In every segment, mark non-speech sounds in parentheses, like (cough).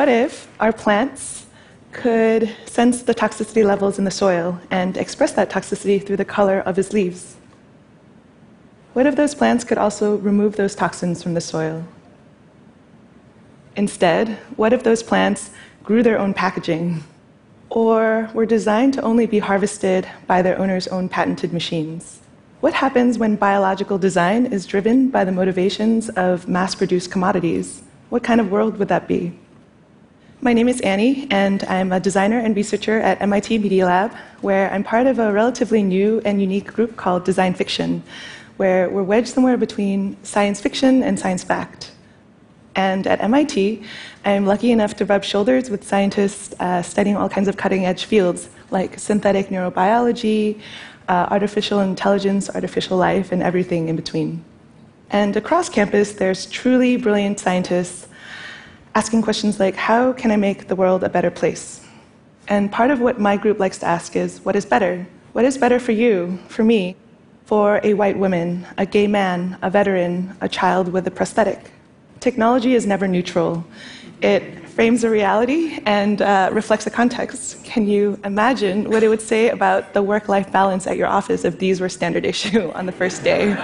What if our plants could sense the toxicity levels in the soil and express that toxicity through the color of its leaves? What if those plants could also remove those toxins from the soil? Instead, what if those plants grew their own packaging or were designed to only be harvested by their owner's own patented machines? What happens when biological design is driven by the motivations of mass produced commodities? What kind of world would that be? My name is Ani, and I'm a designer and researcher at MIT Media Lab, where I'm part of a relatively new and unique group called Design Fiction, where we're wedged somewhere between science fiction and science fact. And at MIT, I'm lucky enough to rub shoulders with scientists uh, studying all kinds of cutting edge fields like synthetic neurobiology, uh, artificial intelligence, artificial life, and everything in between. And across campus, there's truly brilliant scientists asking questions like how can I make the world a better place? And part of what my group likes to ask is what is better? What is better for you, for me, for a white woman, a gay man, a veteran, a child with a prosthetic? Technology is never neutral. It frames a reality and uh, reflects a context. Can you imagine what it would say about the work life balance at your office if these were standard (laughs) issue on the first day?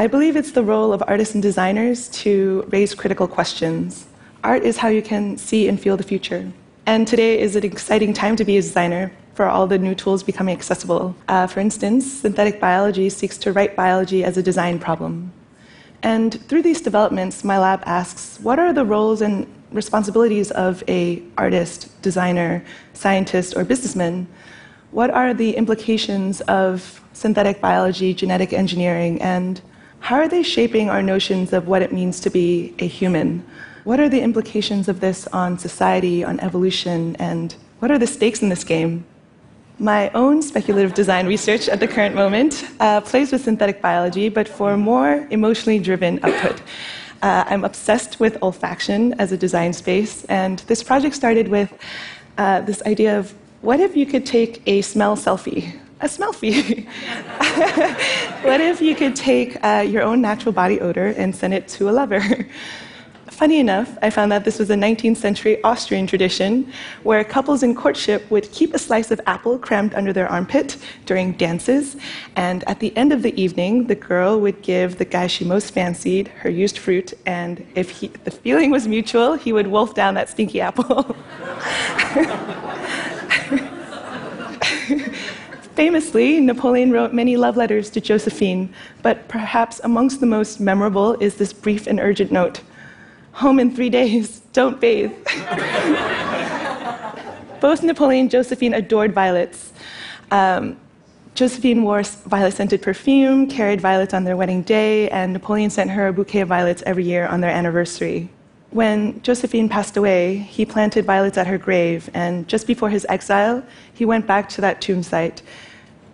I believe it's the role of artists and designers to raise critical questions. Art is how you can see and feel the future. And today is an exciting time to be a designer for all the new tools becoming accessible. Uh, for instance, synthetic biology seeks to write biology as a design problem. And through these developments, my lab asks what are the roles and responsibilities of a artist, designer, scientist, or businessman? What are the implications of synthetic biology, genetic engineering, and how are they shaping our notions of what it means to be a human? What are the implications of this on society, on evolution, and what are the stakes in this game? My own speculative design research at the current moment uh, plays with synthetic biology, but for more emotionally driven output. Uh, I'm obsessed with olfaction as a design space, and this project started with uh, this idea of what if you could take a smell selfie? A smelfie. (laughs) what if you could take uh, your own natural body odor and send it to a lover? (laughs) Funny enough, I found that this was a 19th century Austrian tradition where couples in courtship would keep a slice of apple crammed under their armpit during dances, and at the end of the evening, the girl would give the guy she most fancied her used fruit, and if he, the feeling was mutual, he would wolf down that stinky apple. (laughs) Famously, Napoleon wrote many love letters to Josephine, but perhaps amongst the most memorable is this brief and urgent note Home in three days, (laughs) don't bathe. (laughs) Both Napoleon and Josephine adored violets. Um, Josephine wore violet scented perfume, carried violets on their wedding day, and Napoleon sent her a bouquet of violets every year on their anniversary. When Josephine passed away, he planted violets at her grave, and just before his exile, he went back to that tomb site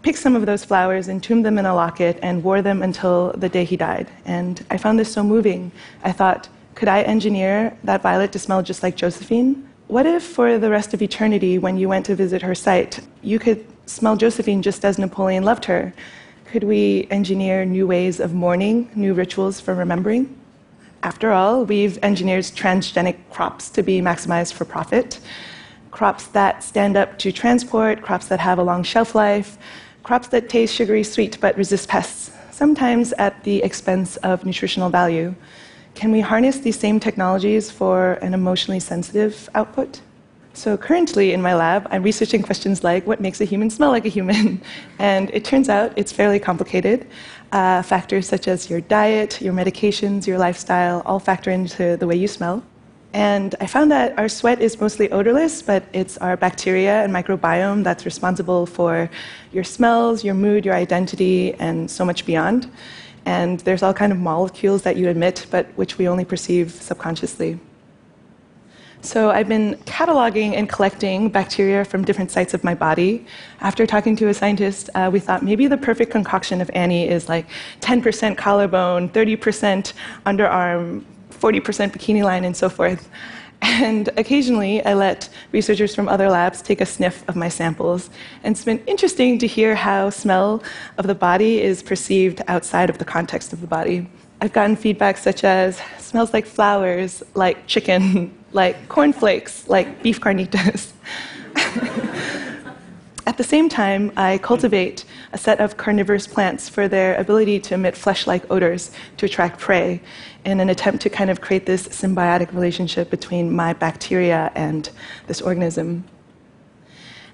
picked some of those flowers, entombed them in a locket, and wore them until the day he died. And I found this so moving. I thought, could I engineer that violet to smell just like Josephine? What if, for the rest of eternity, when you went to visit her site, you could smell Josephine just as Napoleon loved her? Could we engineer new ways of mourning, new rituals for remembering? After all, we've engineered transgenic crops to be maximized for profit. Crops that stand up to transport, crops that have a long shelf life, crops that taste sugary sweet but resist pests, sometimes at the expense of nutritional value. Can we harness these same technologies for an emotionally sensitive output? So, currently in my lab, I'm researching questions like what makes a human smell like a human? (laughs) and it turns out it's fairly complicated. Uh, factors such as your diet, your medications, your lifestyle all factor into the way you smell. And I found that our sweat is mostly odorless, but it's our bacteria and microbiome that's responsible for your smells, your mood, your identity, and so much beyond. And there's all kind of molecules that you emit, but which we only perceive subconsciously. So I've been cataloging and collecting bacteria from different sites of my body. After talking to a scientist, uh, we thought maybe the perfect concoction of Ani is like 10% collarbone, 30% underarm, 40% bikini line, and so forth. And occasionally, I let researchers from other labs take a sniff of my samples. And it's been interesting to hear how smell of the body is perceived outside of the context of the body. I've gotten feedback such as smells like flowers, like chicken, (laughs) like cornflakes, like beef carnitas. (laughs) At the same time, I cultivate a set of carnivorous plants for their ability to emit flesh like odors to attract prey in an attempt to kind of create this symbiotic relationship between my bacteria and this organism.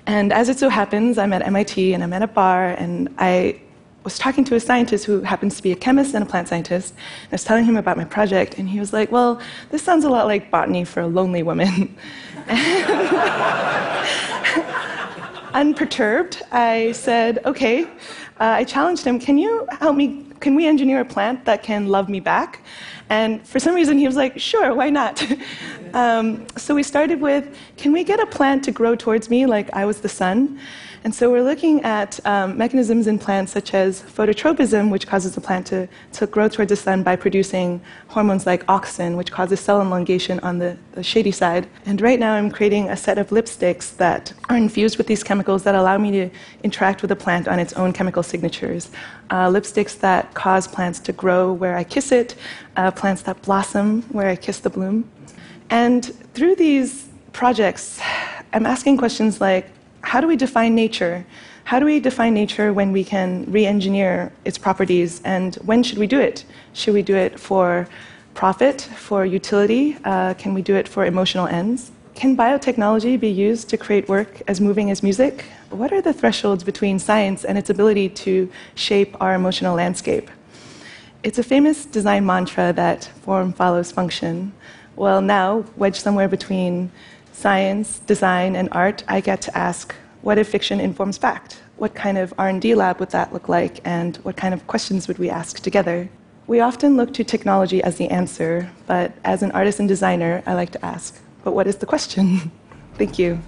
And as it so happens, I'm at MIT and I'm at a bar, and I was talking to a scientist who happens to be a chemist and a plant scientist. I was telling him about my project, and he was like, Well, this sounds a lot like botany for a lonely woman. (laughs) (laughs) Unperturbed, I said, Okay. Uh, I challenged him, Can you help me? Can we engineer a plant that can love me back? And for some reason, he was like, Sure, why not? (laughs) um, so we started with, Can we get a plant to grow towards me like I was the sun? And so we're looking at um, mechanisms in plants such as phototropism, which causes the plant to, to grow towards the sun by producing hormones like auxin, which causes cell elongation on the, the shady side. And right now I'm creating a set of lipsticks that are infused with these chemicals that allow me to interact with the plant on its own chemical signatures. Uh, lipsticks that cause plants to grow where I kiss it, uh, plants that blossom where I kiss the bloom. And through these projects, I'm asking questions like how do we define nature? How do we define nature when we can re engineer its properties? And when should we do it? Should we do it for profit, for utility? Uh, can we do it for emotional ends? Can biotechnology be used to create work as moving as music? What are the thresholds between science and its ability to shape our emotional landscape? It's a famous design mantra that form follows function. Well, now, wedged somewhere between science, design, and art, I get to ask, what if fiction informs fact? What kind of R&D lab would that look like, and what kind of questions would we ask together? We often look to technology as the answer, but as an artist and designer, I like to ask, but what is the question? (laughs) Thank you.